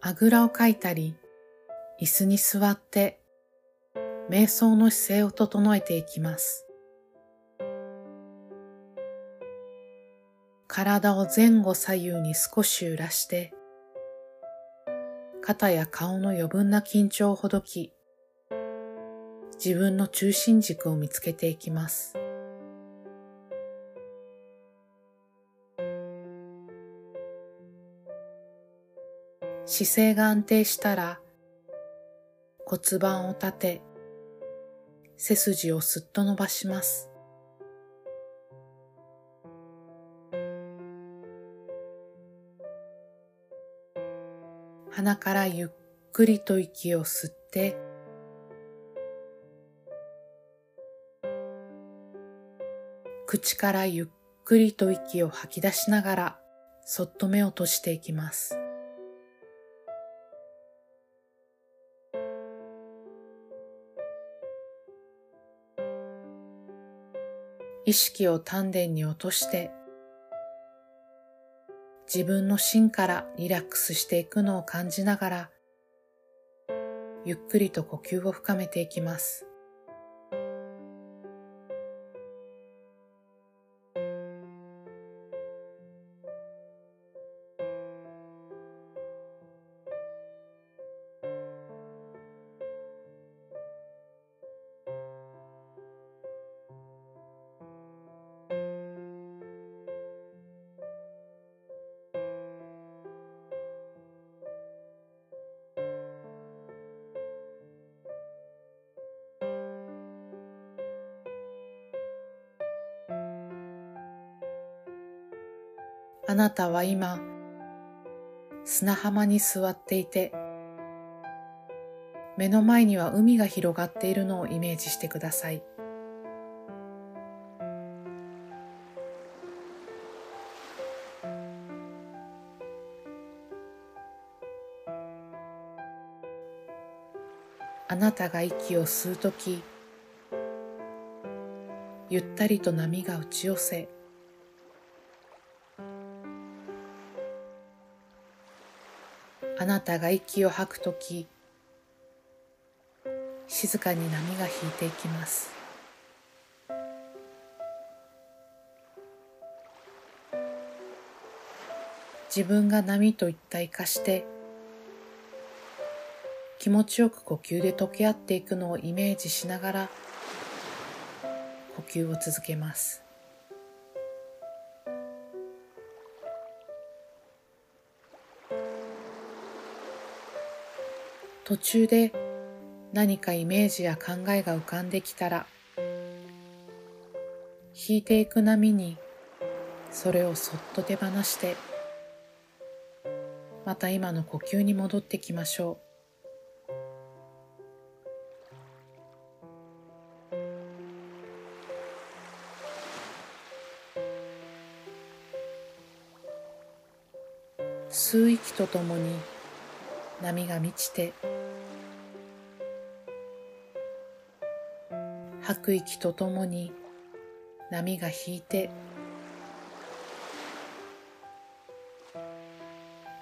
あぐらをかいたり、椅子に座って瞑想の姿勢を整えていきます。体を前後左右に少し揺らして、肩や顔の余分な緊張をほどき、自分の中心軸を見つけていきます。姿勢が安定したら骨盤を立て背筋をすっと伸ばします。鼻からゆっくりと息を吸って口からゆっくりと息を吐き出しながらそっと目を閉じていきます。意識を丹田に落として自分の芯からリラックスしていくのを感じながらゆっくりと呼吸を深めていきます。あなたは今、砂浜に座っていて、目の前には海が広がっているのをイメージしてください。あなたが息を吸うとき、ゆったりと波が打ち寄せ、あなたが息を吐くとき、静かに波が引いていきます。自分が波と一体化して気持ちよく呼吸で溶け合っていくのをイメージしながら呼吸を続けます。途中で何かイメージや考えが浮かんできたら引いていく波にそれをそっと手放してまた今の呼吸に戻ってきましょう。吸う息とともに波が満ちて吐く息とともに波が引いて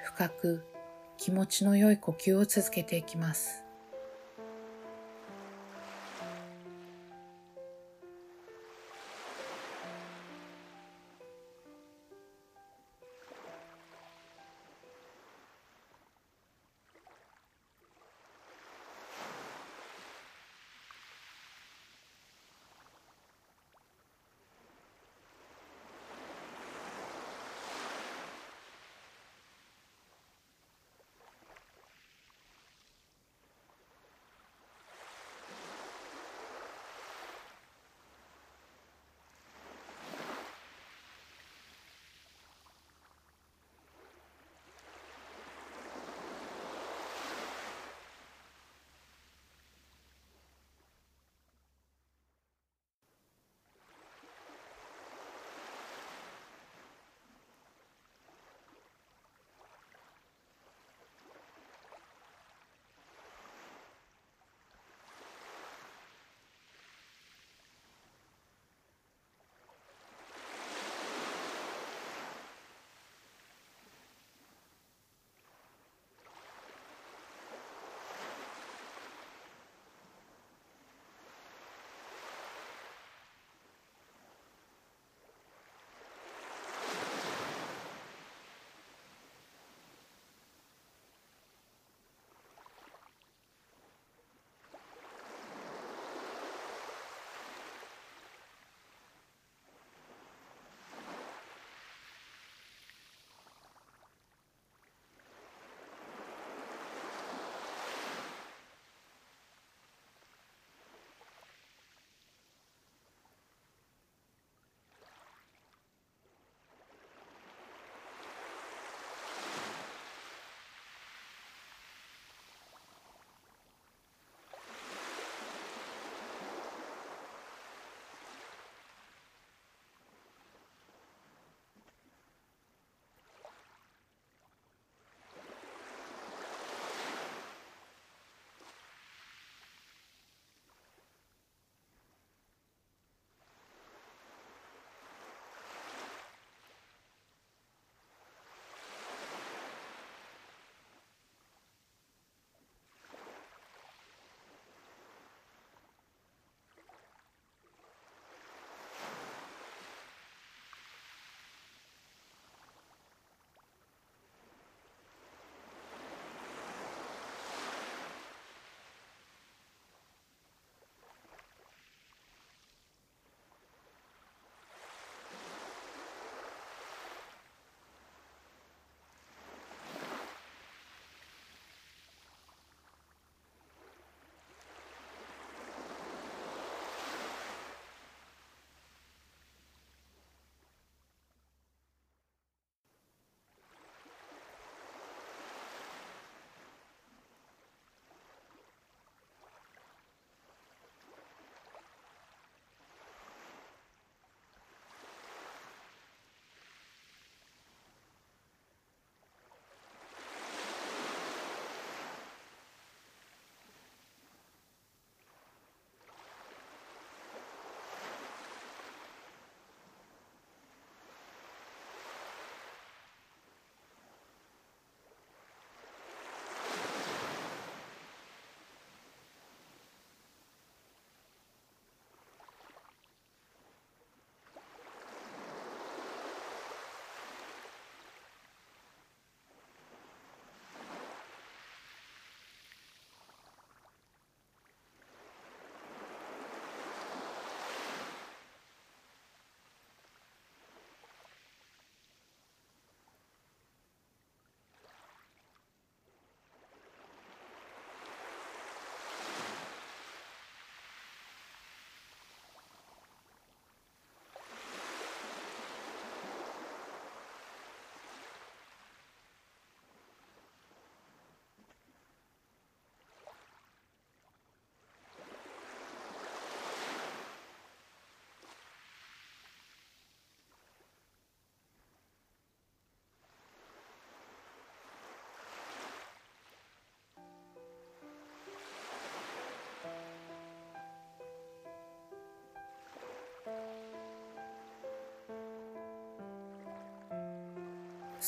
深く気持ちの良い呼吸を続けていきます。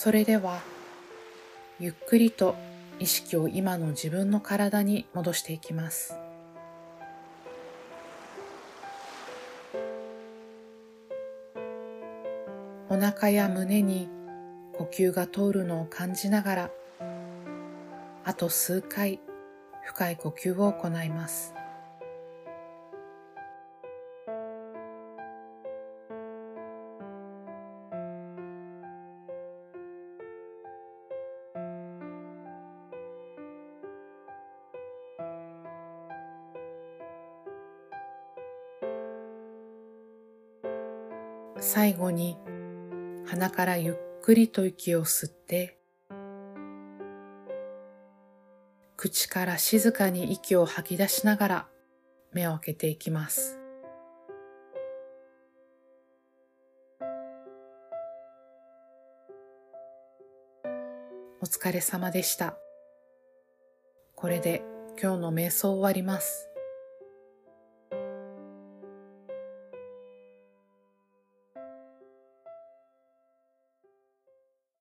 それではゆっくりと意識を今の自分の体に戻していきます。お腹や胸に呼吸が通るのを感じながらあと数回深い呼吸を行います。最後に鼻からゆっくりと息を吸って口から静かに息を吐き出しながら目を開けていきます。お疲れ様でした。これで今日の瞑想終わります。